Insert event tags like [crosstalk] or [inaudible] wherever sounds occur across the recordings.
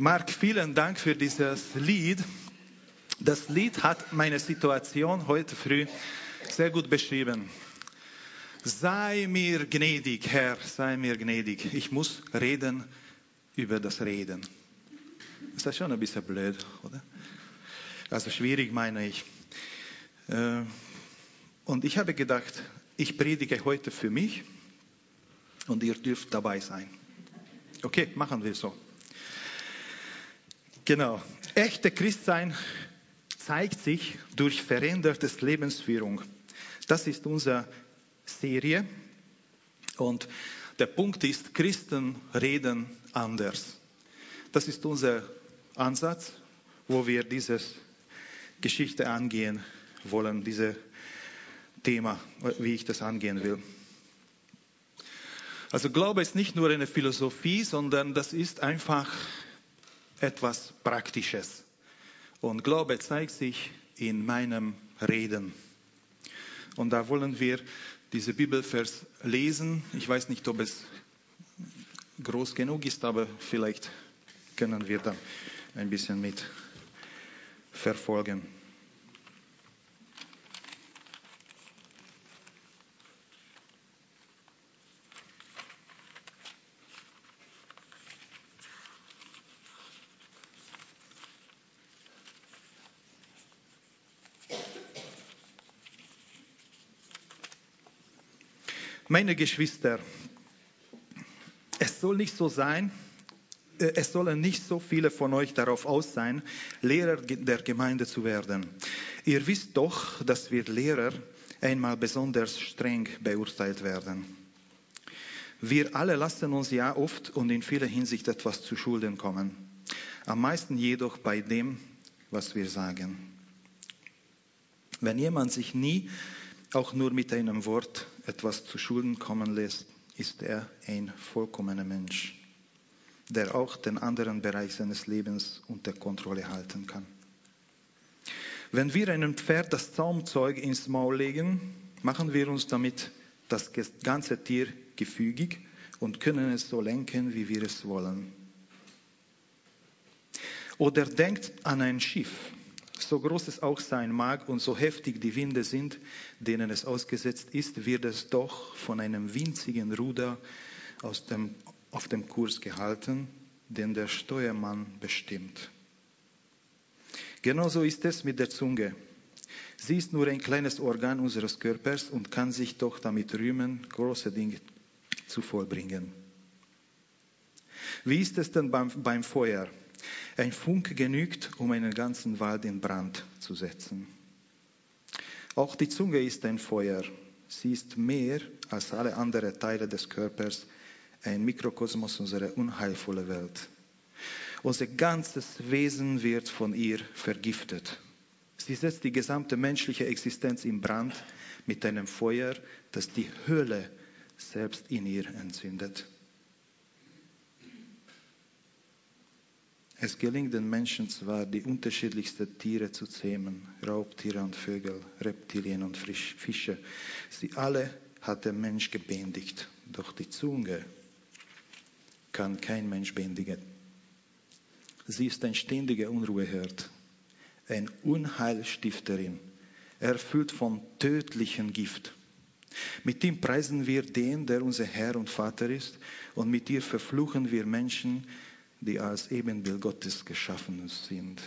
Marc, vielen Dank für dieses Lied. Das Lied hat meine Situation heute früh sehr gut beschrieben. Sei mir gnädig, Herr, sei mir gnädig. Ich muss reden über das Reden. Ist das schon ein bisschen blöd, oder? Also schwierig meine ich. Äh, und ich habe gedacht, ich predige heute für mich und ihr dürft dabei sein. Okay, machen wir so. Genau. Echte Christsein zeigt sich durch veränderte Lebensführung. Das ist unsere Serie. Und der Punkt ist, Christen reden anders. Das ist unser Ansatz, wo wir diese Geschichte angehen wollen, dieses Thema, wie ich das angehen will. Also Glaube ist nicht nur eine Philosophie, sondern das ist einfach etwas Praktisches. Und Glaube zeigt sich in meinem Reden. Und da wollen wir diese Bibelvers lesen. Ich weiß nicht, ob es groß genug ist, aber vielleicht können wir da ein bisschen mit verfolgen. Meine Geschwister, es soll nicht so sein, äh, es sollen nicht so viele von euch darauf aus sein, Lehrer der Gemeinde zu werden. Ihr wisst doch, dass wir Lehrer einmal besonders streng beurteilt werden. Wir alle lassen uns ja oft und in vieler Hinsicht etwas zu Schulden kommen. Am meisten jedoch bei dem, was wir sagen. Wenn jemand sich nie auch nur mit einem Wort etwas zu Schulden kommen lässt, ist er ein vollkommener Mensch, der auch den anderen Bereich seines Lebens unter Kontrolle halten kann. Wenn wir einem Pferd das Zaumzeug ins Maul legen, machen wir uns damit das ganze Tier gefügig und können es so lenken, wie wir es wollen. Oder denkt an ein Schiff so groß es auch sein mag und so heftig die Winde sind, denen es ausgesetzt ist, wird es doch von einem winzigen Ruder dem, auf dem Kurs gehalten, den der Steuermann bestimmt. Genauso ist es mit der Zunge. Sie ist nur ein kleines Organ unseres Körpers und kann sich doch damit rühmen, große Dinge zu vollbringen. Wie ist es denn beim, beim Feuer? Ein Funk genügt, um einen ganzen Wald in Brand zu setzen. Auch die Zunge ist ein Feuer. Sie ist mehr als alle anderen Teile des Körpers ein Mikrokosmos unserer unheilvollen Welt. Unser ganzes Wesen wird von ihr vergiftet. Sie setzt die gesamte menschliche Existenz in Brand mit einem Feuer, das die Hölle selbst in ihr entzündet. Es gelingt den Menschen zwar, die unterschiedlichsten Tiere zu zähmen, Raubtiere und Vögel, Reptilien und Fische. Sie alle hat der Mensch gebändigt, doch die Zunge kann kein Mensch bändigen. Sie ist ein ständiger Unruheherd, ein Unheilstifterin, erfüllt von tödlichem Gift. Mit ihm preisen wir den, der unser Herr und Vater ist, und mit ihr verfluchen wir Menschen, die als Ebenbild Gottes geschaffen sind.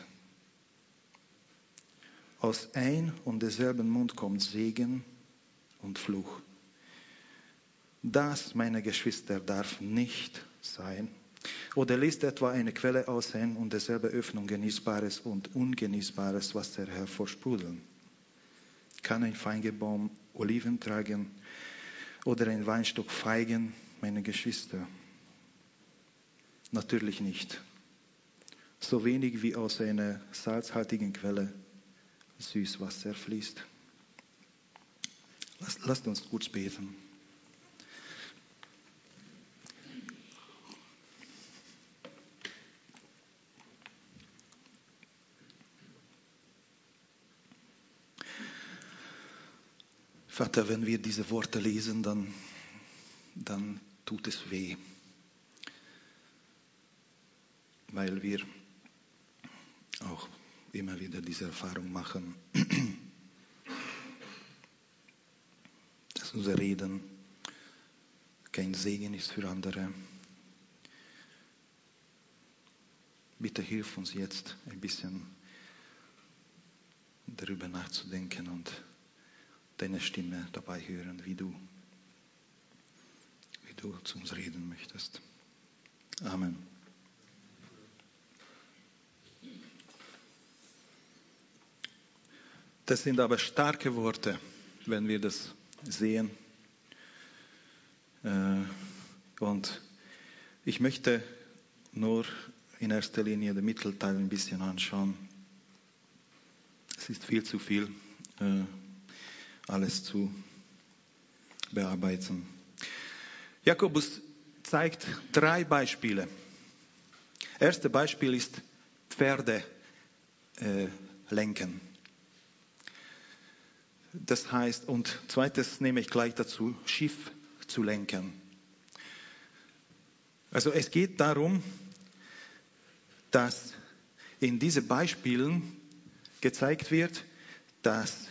Aus ein und derselben Mund kommt Segen und Fluch. Das, meine Geschwister, darf nicht sein. Oder lässt etwa eine Quelle aussehen und derselbe Öffnung genießbares und ungenießbares Wasser hervorsprudeln? Kann ein Feigenbaum Oliven tragen oder ein Weinstock Feigen, meine Geschwister? Natürlich nicht. So wenig wie aus einer salzhaltigen Quelle Süßwasser fließt. Lasst uns kurz beten. Vater, wenn wir diese Worte lesen, dann, dann tut es weh. Weil wir auch immer wieder diese Erfahrung machen, [clears throat] dass unser Reden kein Segen ist für andere. Bitte hilf uns jetzt ein bisschen darüber nachzudenken und deine Stimme dabei hören, wie du, wie du zu uns reden möchtest. Amen. Das sind aber starke Worte, wenn wir das sehen. Äh, und ich möchte nur in erster Linie den Mittelteil ein bisschen anschauen. Es ist viel zu viel, äh, alles zu bearbeiten. Jakobus zeigt drei Beispiele. Erste Beispiel ist Pferde lenken. Das heißt, und zweites nehme ich gleich dazu, Schiff zu lenken. Also es geht darum, dass in diesen Beispielen gezeigt wird, dass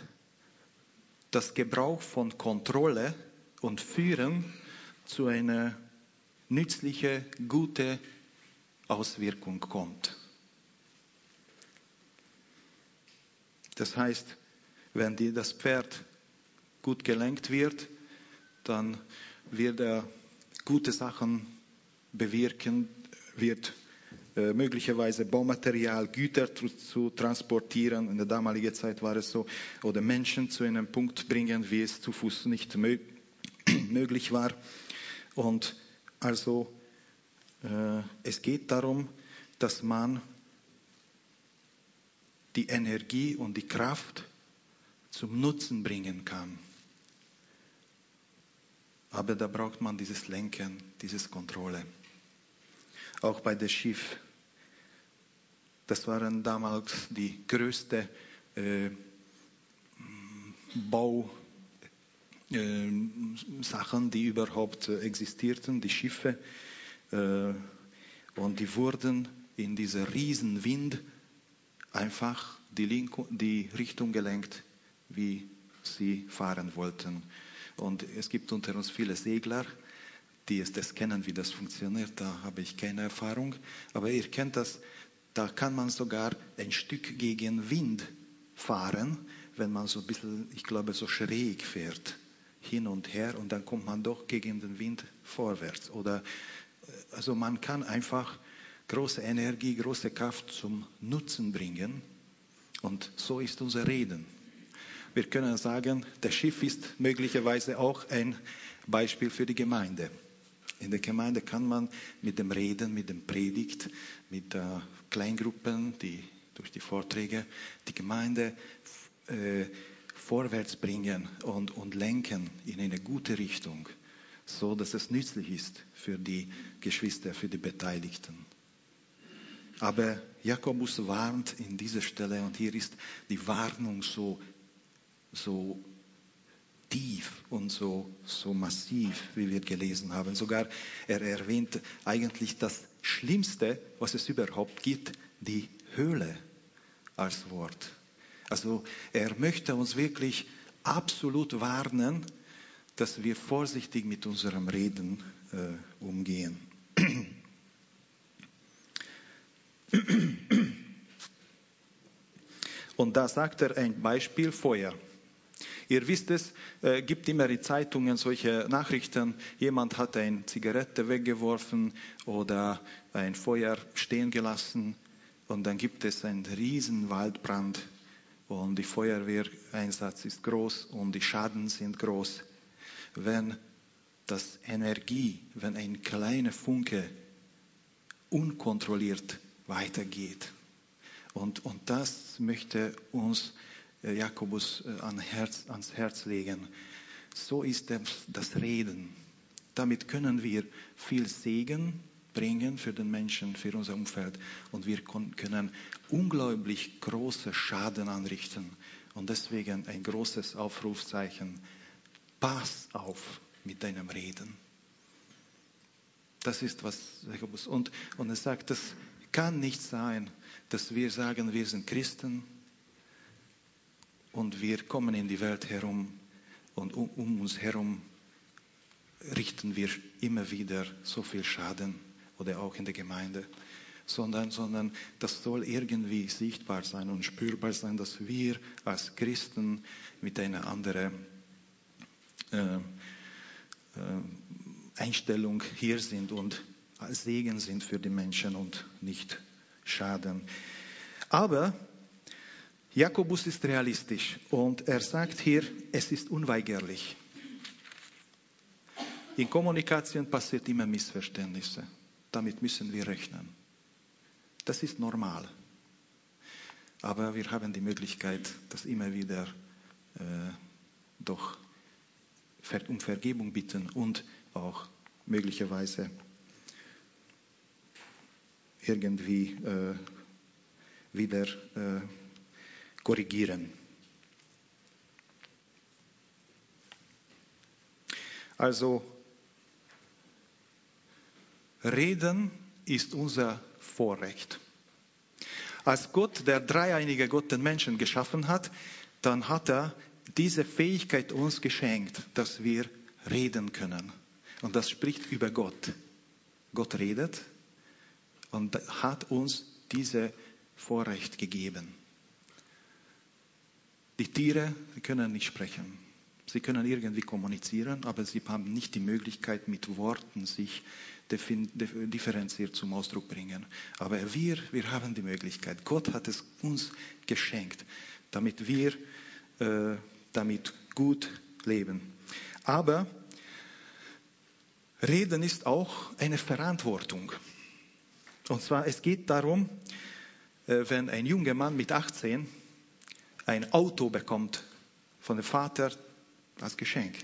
das Gebrauch von Kontrolle und Führen zu einer nützlichen, guten Auswirkung kommt. Das heißt, wenn die, das Pferd gut gelenkt wird, dann wird er gute Sachen bewirken, wird äh, möglicherweise Baumaterial, Güter zu, zu, transportieren. In der damaligen Zeit war es so, oder Menschen zu einem Punkt bringen, wie es zu Fuß nicht mö [clears throat] möglich war. Und also äh, es geht darum, dass man die Energie und die Kraft zum Nutzen bringen kann. Aber da braucht man dieses Lenken, dieses Kontrolle. Auch bei dem Schiff. Das waren damals die größte äh, Bausachen, äh, die überhaupt existierten, die Schiffe. Äh, und die wurden in dieser Riesenwind einfach die, Link die Richtung gelenkt, wie sie fahren wollten. Und es gibt unter uns viele Segler, die es das kennen, wie das funktioniert. Da habe ich keine Erfahrung. Aber ihr kennt das, da kann man sogar ein Stück gegen Wind fahren, wenn man so ein bisschen, ich glaube, so schräg fährt, hin und her, und dann kommt man doch gegen den Wind vorwärts. Oder, äh, also man kann einfach große Energie, große Kraft zum Nutzen bringen. Und so ist unser Reden. Wir können sagen, das Schiff ist möglicherweise auch ein Beispiel für die Gemeinde. In der Gemeinde kann man mit dem Reden, mit dem Predigt, mit äh, Kleingruppen, die durch die Vorträge die Gemeinde äh, vorwärts bringen und, und lenken in eine gute Richtung, so dass es nützlich ist für die Geschwister, für die Beteiligten. Aber Jakobus warnt in dieser Stelle und hier ist die Warnung so so tief und so, so massiv, wie wir gelesen haben. Sogar er erwähnt eigentlich das Schlimmste, was es überhaupt gibt, die Höhle als Wort. Also er möchte uns wirklich absolut warnen, dass wir vorsichtig mit unserem Reden äh, umgehen. [clears throat] Und da sagt er ein Beispiel Feuer. Ihr wisst es, äh, gibt immer die Zeitungen solche Nachrichten, jemand hat eine Zigarette weggeworfen oder ein Feuer stehen gelassen und dann gibt es einen riesen Waldbrand und die Feuerwehreinsatz ist groß und die Schaden sind groß. Wenn das Energie, wenn ein kleiner Funke unkontrolliert weitergeht. Und, und das möchte uns Jakobus äh, an Herz, ans Herz legen. So ist das Reden. Damit können wir viel Segen bringen für den Menschen, für unser Umfeld. Und wir können unglaublich große Schaden anrichten. Und deswegen ein großes Aufrufzeichen. Pass auf mit deinem Reden. Das ist was Jakobus. Und, und er sagt, das kann nicht sein, dass wir sagen, wir sind Christen und wir kommen in die Welt herum und um, um uns herum richten wir immer wieder so viel Schaden oder auch in der Gemeinde, sondern, sondern das soll irgendwie sichtbar sein und spürbar sein, dass wir als Christen mit einer anderen äh, äh, Einstellung hier sind und Segen sind für die Menschen und nicht Schaden. Aber Jakobus ist realistisch und er sagt hier, es ist unweigerlich. In Kommunikation passiert immer Missverständnisse. Damit müssen wir rechnen. Das ist normal. Aber wir haben die Möglichkeit, das immer wieder äh, doch um Vergebung bitten und auch möglicherweise irgendwie äh, wieder äh, korrigieren. Also Reden ist unser Vorrecht. Als Gott, der dreieinige Gott, den Menschen geschaffen hat, dann hat er diese Fähigkeit uns geschenkt, dass wir reden können. Und das spricht über Gott. Gott redet und hat uns diese Vorrecht gegeben. Die Tiere die können nicht sprechen. Sie können irgendwie kommunizieren, aber sie haben nicht die Möglichkeit, mit Worten sich differenziert zum Ausdruck bringen. Aber wir, wir haben die Möglichkeit. Gott hat es uns geschenkt, damit wir äh, damit gut leben. Aber Reden ist auch eine Verantwortung. Und zwar, es geht darum, äh, wenn ein junger Mann mit 18 ein Auto bekommt von dem Vater als Geschenk.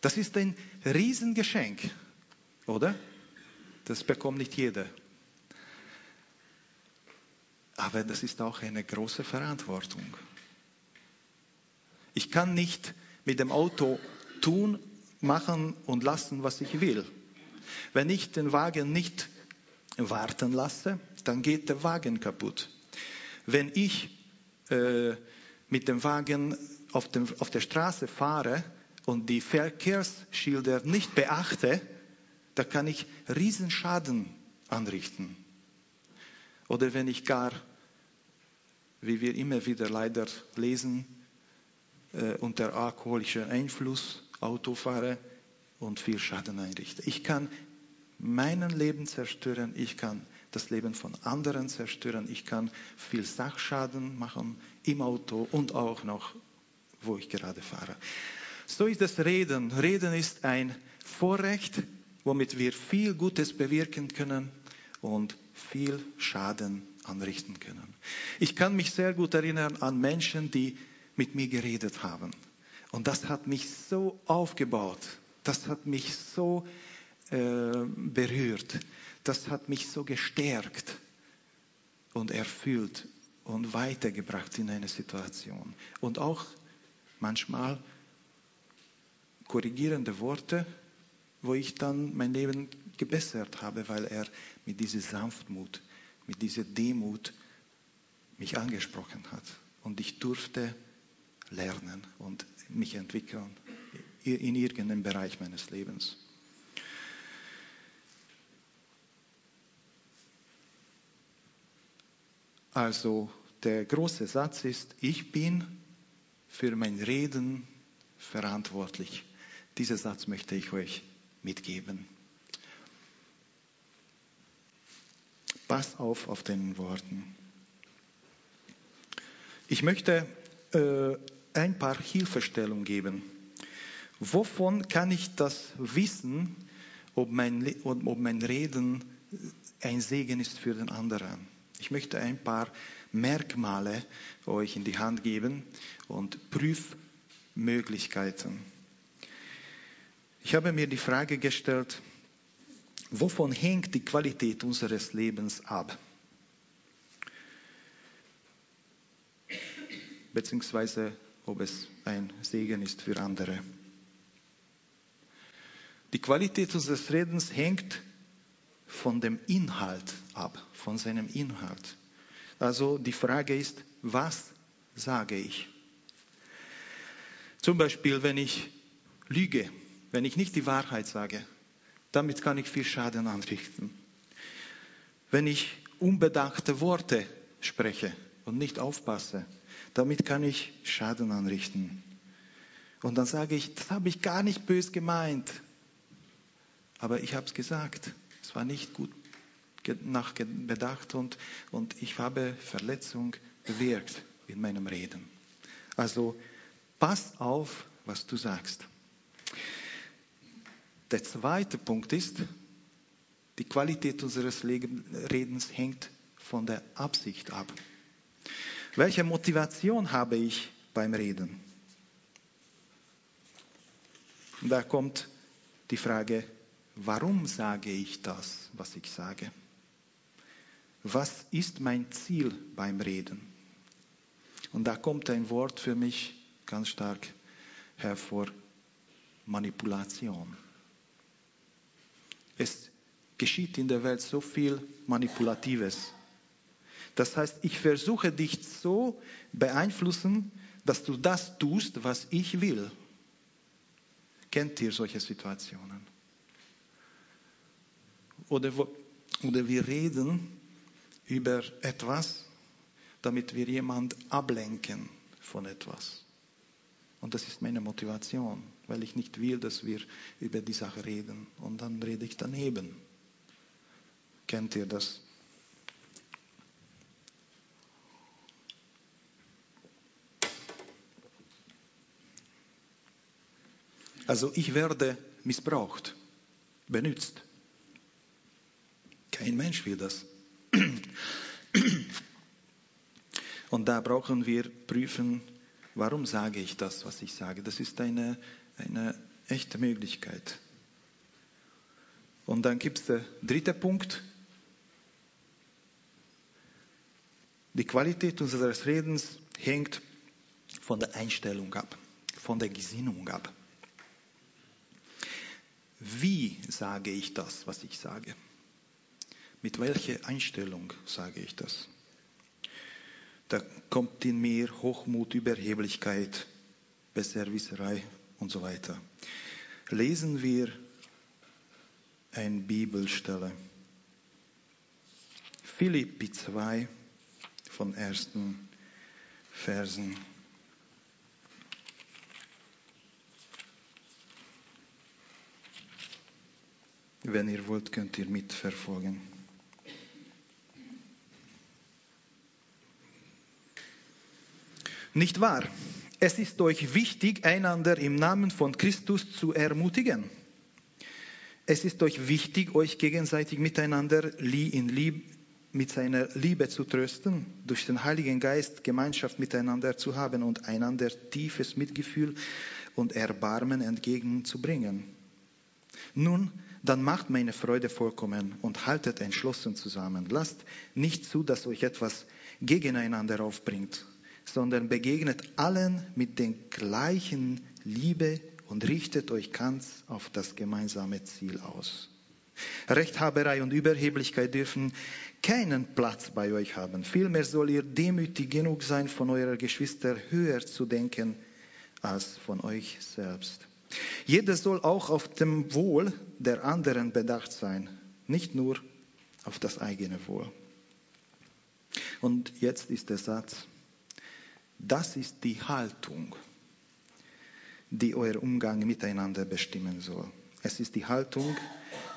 Das ist ein Riesengeschenk, oder? Das bekommt nicht jeder. Aber das ist auch eine große Verantwortung. Ich kann nicht mit dem Auto tun, machen und lassen, was ich will. Wenn ich den Wagen nicht warten lasse, dann geht der Wagen kaputt. Wenn ich äh, mit dem Wagen auf, dem, auf der Straße fahre und die Verkehrsschilder nicht beachte, da kann ich Riesenschaden anrichten. Oder wenn ich gar, wie wir immer wieder leider lesen, äh, unter alkoholischem Einfluss Auto fahre und viel Schaden einrichte. Ich kann mein Leben zerstören, ich kann das Leben von anderen zerstören, ich kann viel Sachschaden machen im Auto und auch noch, wo ich gerade fahre. So ist das Reden. Reden ist ein Vorrecht, womit wir viel Gutes bewirken können und viel Schaden anrichten können. Ich kann mich sehr gut erinnern an Menschen, die mit mir geredet haben. Und das hat mich so aufgebaut. Das hat mich so äh, berührt. Das hat mich so gestärkt und erfüllt und weitergebracht in eine Situation. Und auch manchmal korrigierende Worte, wo ich dann mein Leben gebessert habe, weil er mit dieser Sanftmut, mit dieser Demut mich angesprochen hat. Und ich durfte lernen und mich entwickeln in irgendeinem Bereich meines Lebens. Also der große Satz ist, ich bin für mein Reden verantwortlich. Diesen Satz möchte ich euch mitgeben. Pass auf auf den Worten. Ich möchte äh, ein paar Hilfestellungen geben. Wovon kann ich das wissen, ob mein, ob mein Reden ein Segen ist für den anderen? Ich möchte ein paar Merkmale euch in die Hand geben und Prüfmöglichkeiten. Ich habe mir die Frage gestellt, wovon hängt die Qualität unseres Lebens ab? Beziehungsweise ob es ein Segen ist für andere. Die Qualität unseres Redens hängt von dem Inhalt ab, von seinem Inhalt. Also die Frage ist, was sage ich? Zum Beispiel, wenn ich lüge, wenn ich nicht die Wahrheit sage, damit kann ich viel Schaden anrichten. Wenn ich unbedachte Worte spreche und nicht aufpasse, damit kann ich Schaden anrichten. Und dann sage ich, das habe ich gar nicht bös gemeint. Aber ich habe es gesagt. Es war nicht gut nachbedacht und, und ich habe Verletzung bewirkt in meinem Reden. Also pass auf, was du sagst. Der zweite Punkt ist, die Qualität unseres Redens hängt von der Absicht ab. Welche Motivation habe ich beim Reden? Da kommt die Frage, warum sage ich das, was ich sage? Was ist mein Ziel beim Reden? Und da kommt ein Wort für mich ganz stark hervor, Manipulation. Es geschieht in der Welt so viel Manipulatives. Das heißt, ich versuche dich so beeinflussen, dass du das tust, was ich will. Kennt ihr solche Situationen? Oder, oder wir reden über etwas, damit wir jemand ablenken von etwas. Und das ist meine Motivation, weil ich nicht will, dass wir über die Sache reden. Und dann rede ich daneben. Kennt ihr das? Also ich werde missbraucht, benutzt. Kein Mensch will das. Und da brauchen wir prüfen, warum sage ich das, was ich sage. Das ist eine, eine echte Möglichkeit. Und dann gibt es der dritte Punkt. Die Qualität unseres Redens hängt von der Einstellung ab, von der Gesinnung ab. Wie sage ich das, was ich sage? Mit welcher Einstellung sage ich das? Da kommt in mir Hochmut, Überheblichkeit, Besserwisserei und so weiter. Lesen wir eine Bibelstelle. Philippi 2 von ersten Versen. Wenn ihr wollt, könnt ihr mitverfolgen. Nicht wahr? Es ist euch wichtig, einander im Namen von Christus zu ermutigen. Es ist euch wichtig, euch gegenseitig miteinander in Lieb, mit seiner Liebe zu trösten, durch den Heiligen Geist Gemeinschaft miteinander zu haben und einander tiefes Mitgefühl und Erbarmen entgegenzubringen. Nun, dann macht meine Freude vollkommen und haltet entschlossen zusammen. Lasst nicht zu, dass euch etwas gegeneinander aufbringt, sondern begegnet allen mit der gleichen Liebe und richtet euch ganz auf das gemeinsame Ziel aus. Rechthaberei und Überheblichkeit dürfen keinen Platz bei euch haben. Vielmehr soll ihr demütig genug sein, von eurer Geschwister höher zu denken als von euch selbst. Jeder soll auch auf dem Wohl der anderen bedacht sein, nicht nur auf das eigene Wohl. Und jetzt ist der Satz, das ist die Haltung, die euer Umgang miteinander bestimmen soll. Es ist die Haltung,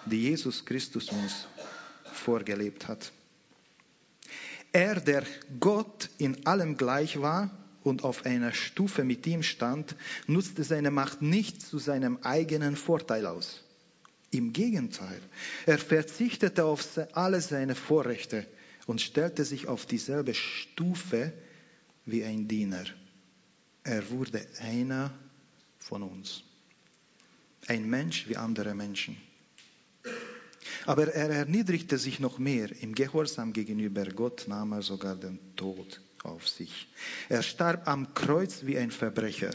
die Jesus Christus uns vorgelebt hat. Er, der Gott in allem gleich war, und auf einer Stufe mit ihm stand, nutzte seine Macht nicht zu seinem eigenen Vorteil aus. Im Gegenteil, er verzichtete auf alle seine Vorrechte und stellte sich auf dieselbe Stufe wie ein Diener. Er wurde einer von uns. Ein Mensch wie andere Menschen. Aber er erniedrigte sich noch mehr. Im Gehorsam gegenüber Gott nahm er sogar den Tod auf sich. Er starb am Kreuz wie ein Verbrecher.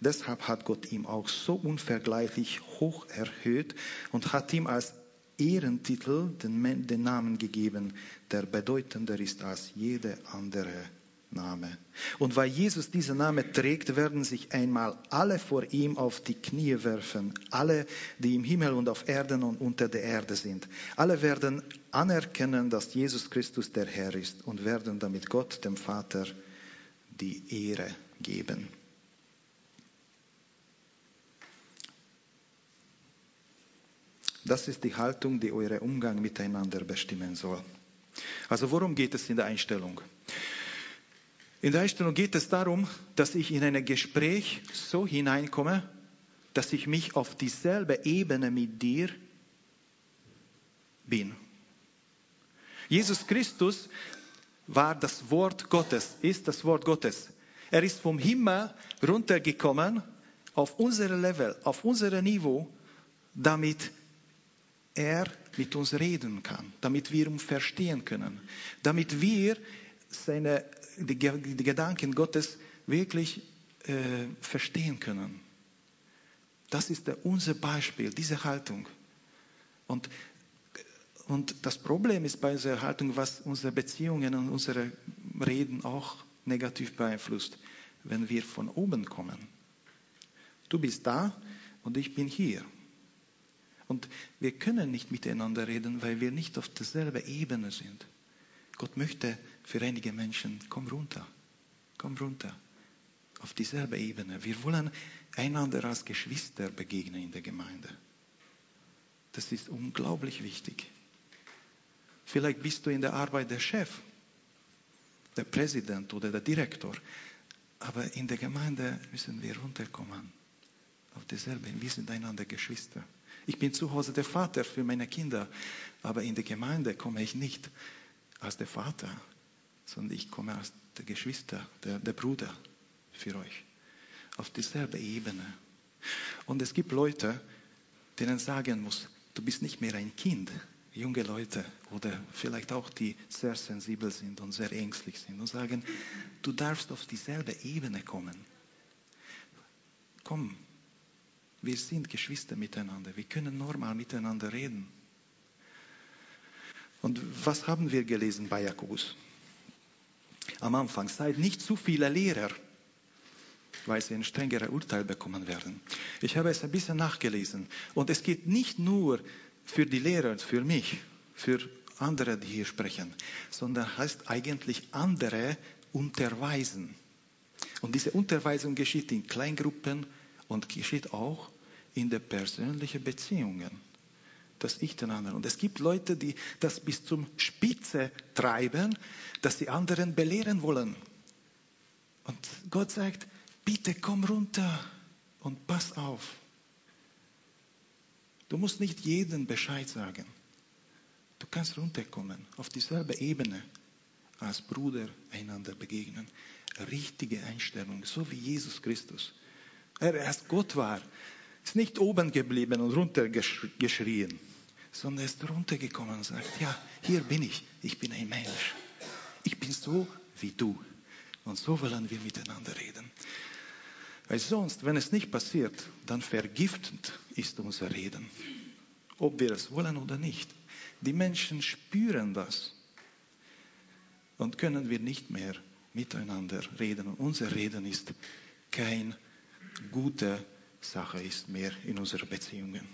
Deshalb hat Gott ihn auch so unvergleichlich hoch erhöht und hat ihm als Ehrentitel, den, den Namen gegeben, der bedeutender ist als jeder andere Name. Und weil Jesus diesen Namen trägt, werden sich einmal alle vor ihm auf die Knie werfen, alle, die im Himmel und auf Erden und unter der Erde sind. Alle werden anerkennen, dass Jesus Christus der Herr ist und werden damit Gott, dem Vater, die Ehre geben. Das ist die Haltung, die euren Umgang miteinander bestimmen soll. Also worum geht es in der Einstellung? In der Einstellung geht es darum, dass ich in ein Gespräch so hineinkomme, dass ich mich auf dieselbe Ebene mit dir bin. Jesus Christus war das Wort Gottes, ist das Wort Gottes. Er ist vom Himmel runtergekommen auf unser Level, auf unser Niveau, damit er mit uns reden kann, damit wir ihn verstehen können, damit wir seine die, die Gedanken Gottes wirklich äh, verstehen können. Das ist der, unser Beispiel, diese Haltung. Und, und das Problem ist bei dieser Haltung, was unsere Beziehungen und unsere Reden auch negativ beeinflusst, wenn wir von oben kommen. Du bist da und ich bin hier. Und wir können nicht miteinander reden, weil wir nicht auf derselben Ebene sind. Gott möchte für einige Menschen, komm runter, komm runter, auf dieselbe Ebene. Wir wollen einander als Geschwister begegnen in der Gemeinde. Das ist unglaublich wichtig. Vielleicht bist du in der Arbeit der Chef, der Präsident oder der Direktor, aber in der Gemeinde müssen wir runterkommen. Auf dieselbe, wir sind einander Geschwister. Ich bin zu Hause der Vater für meine Kinder, aber in der Gemeinde komme ich nicht als der Vater, sondern ich komme als der Geschwister, der, der Bruder für euch. Auf dieselbe Ebene. Und es gibt Leute, denen sagen muss, du bist nicht mehr ein Kind. Junge Leute oder vielleicht auch die sehr sensibel sind und sehr ängstlich sind und sagen, du darfst auf dieselbe Ebene kommen. Komm, wir sind Geschwister miteinander. Wir können normal miteinander reden. Und was haben wir gelesen bei Jakobus? Am Anfang, seid nicht zu viele Lehrer, weil sie ein strengeres Urteil bekommen werden. Ich habe es ein bisschen nachgelesen. Und es geht nicht nur für die Lehrer, für mich, für andere, die hier sprechen, sondern heißt eigentlich andere unterweisen. Und diese Unterweisung geschieht in Kleingruppen und geschieht auch in den persönlichen Beziehungen das Ich den anderen. Und es gibt Leute, die das bis zum Spitze treiben, dass die anderen belehren wollen. Und Gott sagt, bitte komm runter und pass auf. Du musst nicht jedem Bescheid sagen. Du kannst runterkommen, auf dieselbe Ebene als Bruder einander begegnen. Richtige Einstellung, so wie Jesus Christus. Er erst Gott war, ist nicht oben geblieben und runtergeschrien, sondern ist runtergekommen und sagt, ja, hier bin ich, ich bin ein Mensch. Ich bin so wie du. Und so wollen wir miteinander reden. Weil sonst, wenn es nicht passiert, dann vergiftend ist unser Reden. Ob wir es wollen oder nicht. Die Menschen spüren das. Und können wir nicht mehr miteinander reden. Und unser Reden ist keine gute Sache ist mehr in unseren Beziehungen.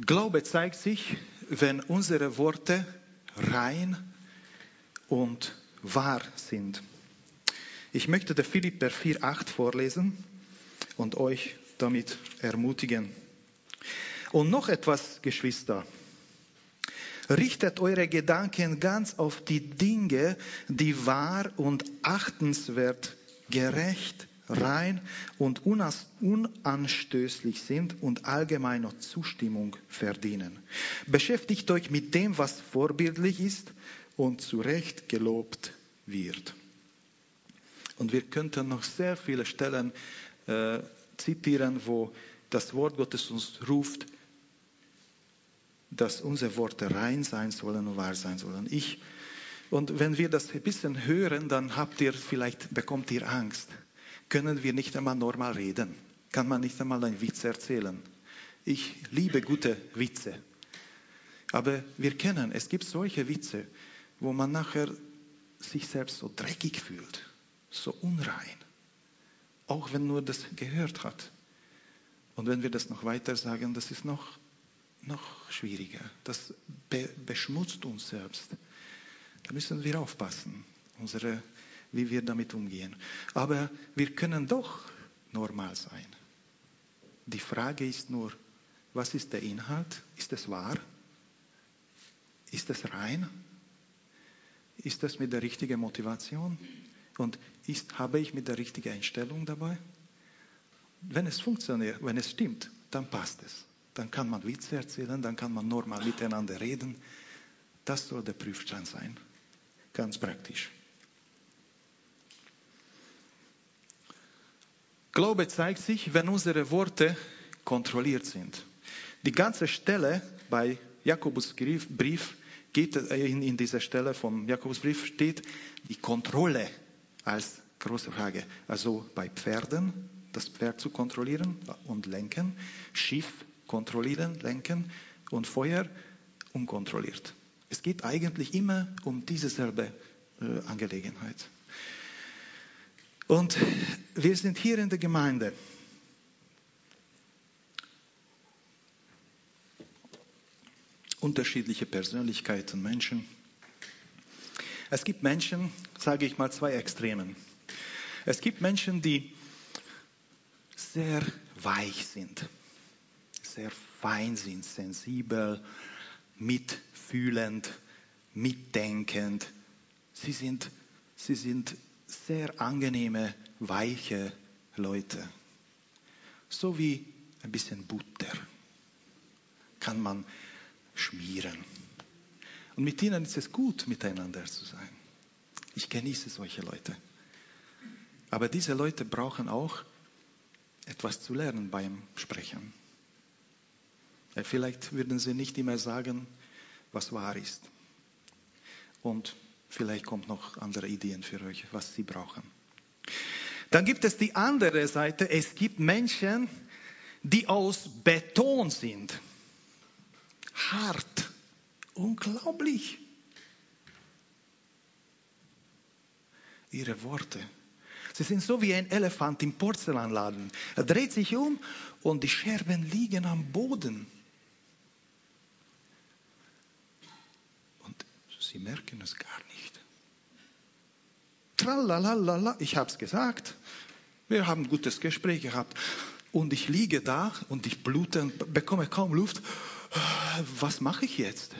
Glaube zeigt sich, wenn unsere Worte rein und wahr sind. Ich möchte der Philipper 4,8 vorlesen und euch damit ermutigen. Und noch etwas, Geschwister. Richtet eure Gedanken ganz auf die Dinge, die wahr und achtenswert, gerecht, rein und unanstößlich sind und allgemeiner Zustimmung verdienen. Beschäftigt euch mit dem, was vorbildlich ist und zu Recht gelobt wird. Und wir könnten noch sehr viele Stellen äh, zitieren, wo das Wort Gottes uns ruft, dass unsere Worte rein sein sollen und wahr sein sollen. Ich, und wenn wir das ein bisschen hören, dann habt ihr vielleicht, bekommt ihr Angst können wir nicht einmal normal reden. Kann man nicht einmal einen Witz erzählen. Ich liebe gute Witze. Aber wir kennen, es gibt solche Witze, wo man nachher sich selbst so dreckig fühlt, so unrein. Auch wenn nur das gehört hat. Und wenn wir das noch weiter sagen, das ist noch, noch schwieriger. Das be beschmutzt uns selbst. Da müssen wir aufpassen, unsere, wie wir damit umgehen. Aber wir können doch normal sein. Die Frage ist nur, was ist der Inhalt? Ist es wahr? Ist es rein? Ist das mit der richtigen Motivation? Und ist, habe ich mit der richtigen Einstellung dabei? Wenn es funktioniert, wenn es stimmt, dann passt es. Dann kann man Witze erzählen, dann kann man normal miteinander reden. Das soll der Prüfstand sein. Ganz praktisch. Glaube zeigt sich, wenn unsere Worte kontrolliert sind. Die ganze Stelle bei Jakobus Brief geht in, in dieser Stelle vom Jakobusbrief steht die Kontrolle als große Frage. Also bei Pferden das Pferd zu kontrollieren und lenken, Schiff kontrollieren, lenken und Feuer unkontrolliert. Es geht eigentlich immer um dieselbe äh, Angelegenheit. Und wir sind hier in der Gemeinde. Unterschiedliche Persönlichkeiten, Menschen. Es gibt Menschen, sage ich mal, zwei Extremen. Es gibt Menschen, die sehr weich sind, sehr fein sind, sensibel, mitfühlend, mitdenkend. Sie sind, sie sind sehr angenehme, weiche Leute. So wie ein bisschen Butter kann man schmieren. Und mit ihnen ist es gut, miteinander zu sein. Ich genieße solche Leute. Aber diese Leute brauchen auch etwas zu lernen beim Sprechen. Vielleicht würden sie nicht immer sagen, was wahr ist. Und vielleicht kommt noch andere Ideen für euch, was sie brauchen. Dann gibt es die andere Seite. Es gibt Menschen, die aus Beton sind. Hart. Unglaublich. Ihre Worte Sie sind so wie ein Elefant im Porzellanladen. Er dreht sich um und die Scherben liegen am Boden. Sie merken es gar nicht. Tralalala, ich habe es gesagt. Wir haben ein gutes Gespräch gehabt. Und ich liege da und ich blute und bekomme kaum Luft. Was mache ich jetzt?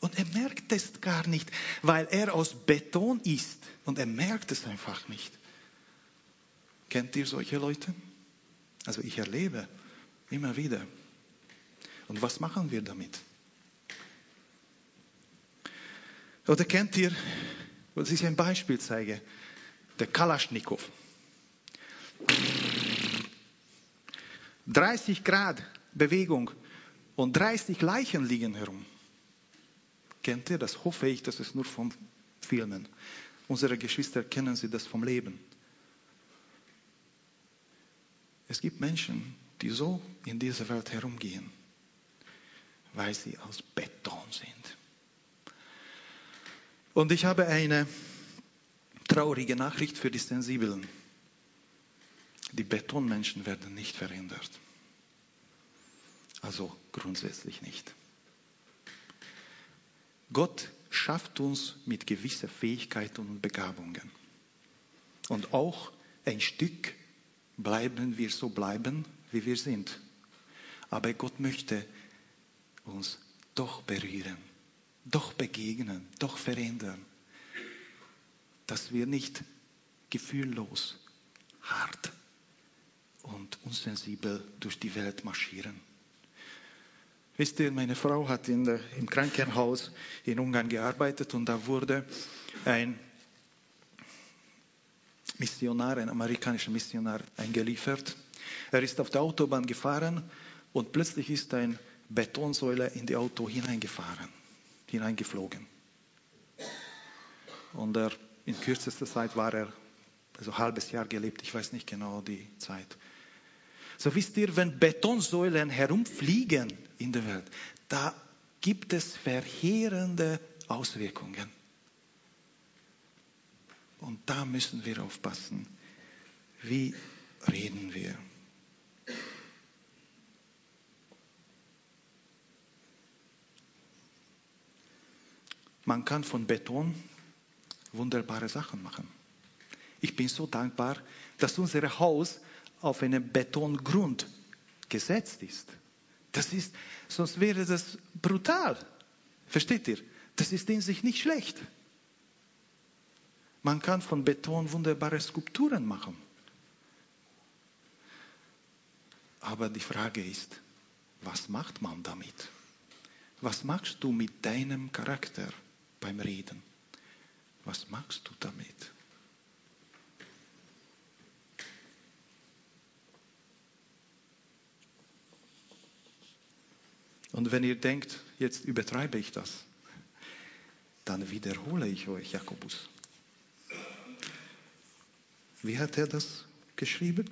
Und er merkt es gar nicht, weil er aus Beton ist. Und er merkt es einfach nicht. Kennt ihr solche Leute? Also ich erlebe immer wieder. Und was machen wir damit? Oder kennt ihr, was ich ein Beispiel zeige, der Kalaschnikow. 30 Grad Bewegung und 30 Leichen liegen herum. Kennt ihr das? Hoffe ich, dass es nur vom Filmen. Unsere Geschwister kennen sie das vom Leben. Es gibt Menschen, die so in dieser Welt herumgehen, weil sie aus Beton sind. Und ich habe eine traurige Nachricht für die Sensiblen. Die Betonmenschen werden nicht verändert. Also grundsätzlich nicht. Gott schafft uns mit gewisser Fähigkeiten und Begabungen. Und auch ein Stück bleiben wir so bleiben, wie wir sind. Aber Gott möchte uns doch berühren, doch begegnen, doch verändern, dass wir nicht gefühllos, hart und unsensibel durch die Welt marschieren. Wisst ihr, meine Frau hat in der, im Krankenhaus in Ungarn gearbeitet und da wurde ein Missionar, ein amerikanischer Missionar eingeliefert. Er ist auf der Autobahn gefahren und plötzlich ist ein Betonsäule in die Auto hineingefahren, hineingeflogen. Und er, in kürzester Zeit war er also ein halbes Jahr gelebt, ich weiß nicht genau die Zeit. So wisst ihr, wenn Betonsäulen herumfliegen in der Welt, da gibt es verheerende Auswirkungen. Und da müssen wir aufpassen. Wie reden wir? Man kann von Beton wunderbare Sachen machen. Ich bin so dankbar, dass unser Haus auf einem Betongrund gesetzt ist. Das ist, sonst wäre das brutal. Versteht ihr? Das ist in sich nicht schlecht. Man kann von Beton wunderbare Skulpturen machen. Aber die Frage ist, was macht man damit? Was machst du mit deinem Charakter beim Reden? Was machst du damit? Und wenn ihr denkt, jetzt übertreibe ich das, dann wiederhole ich euch Jakobus. Wie hat er das geschrieben?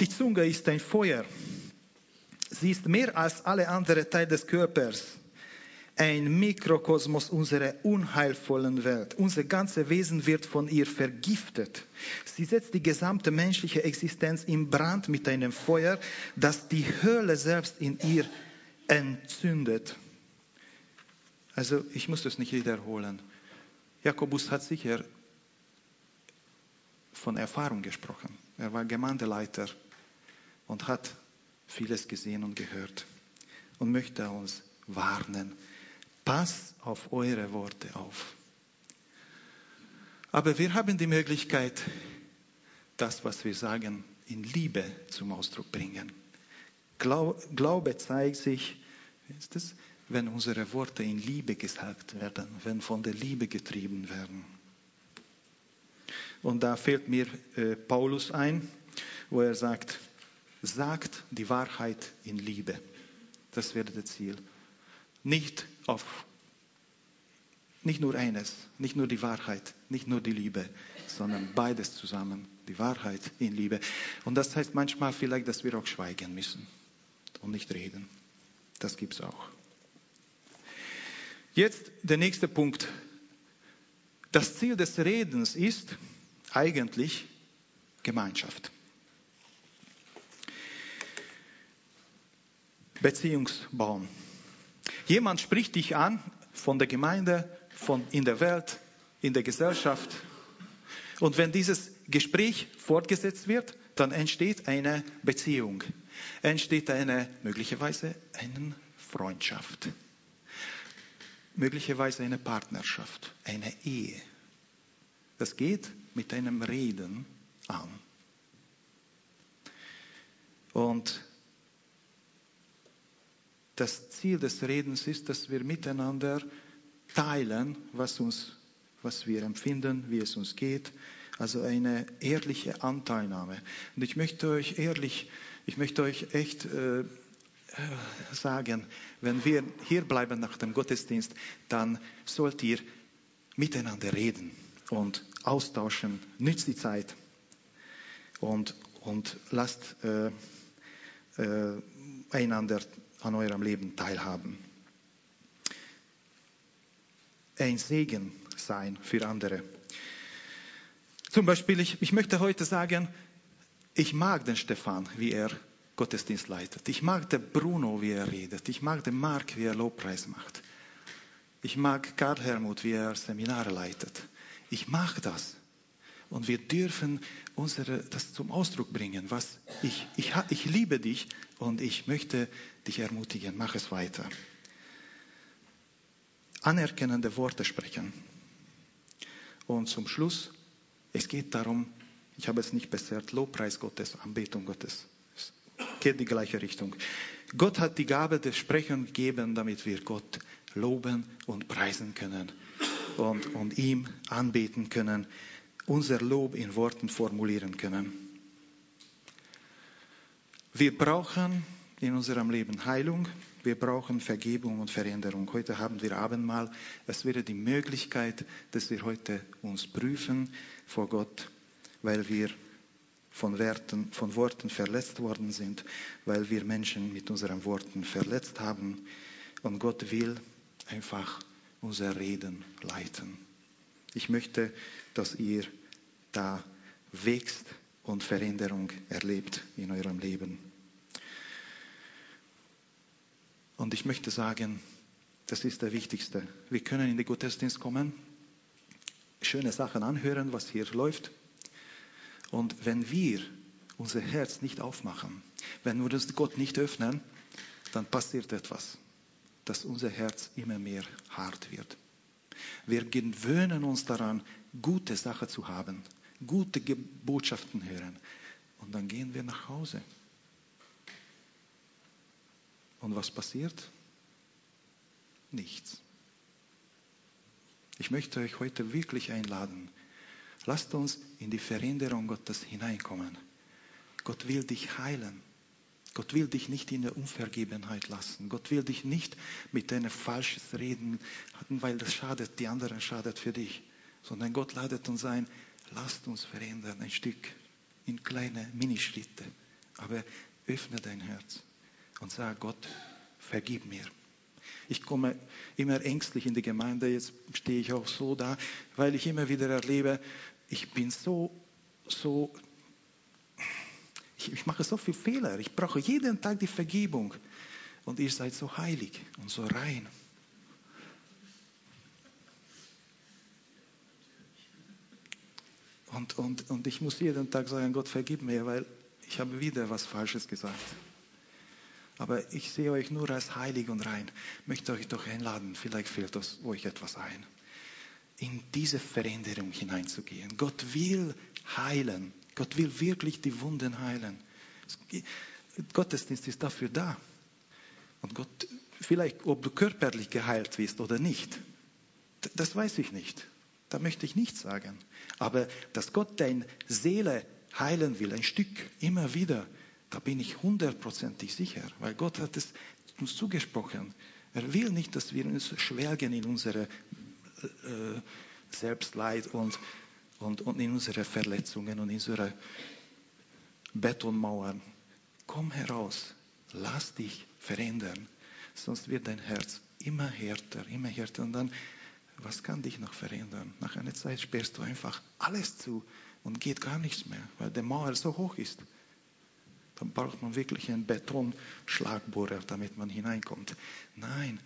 Die Zunge ist ein Feuer. Sie ist mehr als alle anderen Teile des Körpers ein Mikrokosmos unserer unheilvollen Welt. Unser ganzes Wesen wird von ihr vergiftet. Sie setzt die gesamte menschliche Existenz in Brand mit einem Feuer, das die Hölle selbst in ihr entzündet. Also ich muss das nicht wiederholen. Jakobus hat sicher von Erfahrung gesprochen. Er war Gemeindeleiter und hat vieles gesehen und gehört und möchte uns warnen Pass auf eure Worte auf. Aber wir haben die Möglichkeit, das, was wir sagen, in Liebe zum Ausdruck bringen. Glaube zeigt sich, das, wenn unsere Worte in Liebe gesagt werden, wenn von der Liebe getrieben werden. Und da fällt mir äh, Paulus ein, wo er sagt, sagt die Wahrheit in Liebe. Das wäre das Ziel. Nicht auf nicht nur eines, nicht nur die Wahrheit, nicht nur die Liebe, sondern beides zusammen, die Wahrheit in Liebe. Und das heißt manchmal vielleicht, dass wir auch schweigen müssen und nicht reden. Das gibt es auch. Jetzt der nächste Punkt. Das Ziel des Redens ist eigentlich Gemeinschaft. Beziehungsbaum. Jemand spricht dich an von der Gemeinde, von in der Welt, in der Gesellschaft. Und wenn dieses Gespräch fortgesetzt wird, dann entsteht eine Beziehung, entsteht eine möglicherweise eine Freundschaft, möglicherweise eine Partnerschaft, eine Ehe. Das geht mit einem Reden an. Und das Ziel des Redens ist, dass wir miteinander teilen, was, uns, was wir empfinden, wie es uns geht. Also eine ehrliche Anteilnahme. Und ich möchte euch ehrlich, ich möchte euch echt äh, sagen, wenn wir hier bleiben nach dem Gottesdienst, dann sollt ihr miteinander reden und austauschen. Nützt die Zeit und, und lasst äh, äh, einander an eurem Leben teilhaben. Ein Segen sein für andere. Zum Beispiel, ich, ich möchte heute sagen, ich mag den Stefan, wie er Gottesdienst leitet. Ich mag den Bruno, wie er redet. Ich mag den Mark, wie er Lobpreis macht. Ich mag Karl Helmut, wie er Seminare leitet. Ich mag das. Und wir dürfen unsere, das zum Ausdruck bringen, was ich, ich, ich liebe dich und ich möchte dich ermutigen, mach es weiter. Anerkennende Worte sprechen. Und zum Schluss, es geht darum, ich habe es nicht besser, Lobpreis Gottes, Anbetung Gottes. Es geht die gleiche Richtung. Gott hat die Gabe des Sprechens gegeben, damit wir Gott loben und preisen können und, und ihm anbeten können unser Lob in Worten formulieren können. Wir brauchen in unserem Leben Heilung, Wir brauchen Vergebung und Veränderung. Heute haben wir Abendmahl. Es wäre die Möglichkeit, dass wir heute uns prüfen vor Gott, weil wir von, Werten, von Worten verletzt worden sind, weil wir Menschen mit unseren Worten verletzt haben. Und Gott will einfach unser Reden leiten. Ich möchte, dass ihr da wächst und Veränderung erlebt in eurem Leben. Und ich möchte sagen, das ist der Wichtigste. Wir können in den Gottesdienst kommen, schöne Sachen anhören, was hier läuft. Und wenn wir unser Herz nicht aufmachen, wenn wir das Gott nicht öffnen, dann passiert etwas, dass unser Herz immer mehr hart wird. Wir gewöhnen uns daran, gute Sachen zu haben, gute Botschaften hören. Und dann gehen wir nach Hause. Und was passiert? Nichts. Ich möchte euch heute wirklich einladen. Lasst uns in die Veränderung Gottes hineinkommen. Gott will dich heilen. Gott will dich nicht in der Unvergebenheit lassen. Gott will dich nicht mit einem falsches Reden hatten, weil das schadet, die anderen schadet für dich. Sondern Gott ladet uns ein, lasst uns verändern, ein Stück, in kleine Minischritte. Aber öffne dein Herz und sag Gott, vergib mir. Ich komme immer ängstlich in die Gemeinde, jetzt stehe ich auch so da, weil ich immer wieder erlebe, ich bin so, so, ich, ich mache so viele Fehler, ich brauche jeden Tag die Vergebung und ihr seid so heilig und so rein. Und, und, und ich muss jeden Tag sagen, Gott vergib mir, weil ich habe wieder was Falsches gesagt. Aber ich sehe euch nur als heilig und rein. Möchte euch doch einladen, vielleicht fehlt euch etwas ein. In diese Veränderung hineinzugehen. Gott will heilen. Gott will wirklich die Wunden heilen. Gottesdienst ist dafür da. Und Gott, vielleicht, ob du körperlich geheilt wirst oder nicht, das weiß ich nicht. Da möchte ich nichts sagen. Aber dass Gott deine Seele heilen will, ein Stück, immer wieder, da bin ich hundertprozentig sicher, weil Gott hat es uns zugesprochen. Er will nicht, dass wir uns schwelgen in unsere äh, Selbstleid und, und, und in unsere Verletzungen und in unsere Betonmauern. Komm heraus, lass dich verändern, sonst wird dein Herz immer härter, immer härter. Und dann, was kann dich noch verändern? Nach einer Zeit sperrst du einfach alles zu und geht gar nichts mehr, weil der Mauer so hoch ist. Dann braucht man wirklich einen Betonschlagbohrer, damit man hineinkommt. Nein,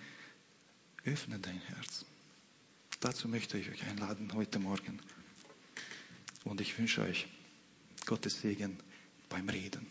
öffne dein Herz. Dazu möchte ich euch einladen heute Morgen. Und ich wünsche euch Gottes Segen beim Reden.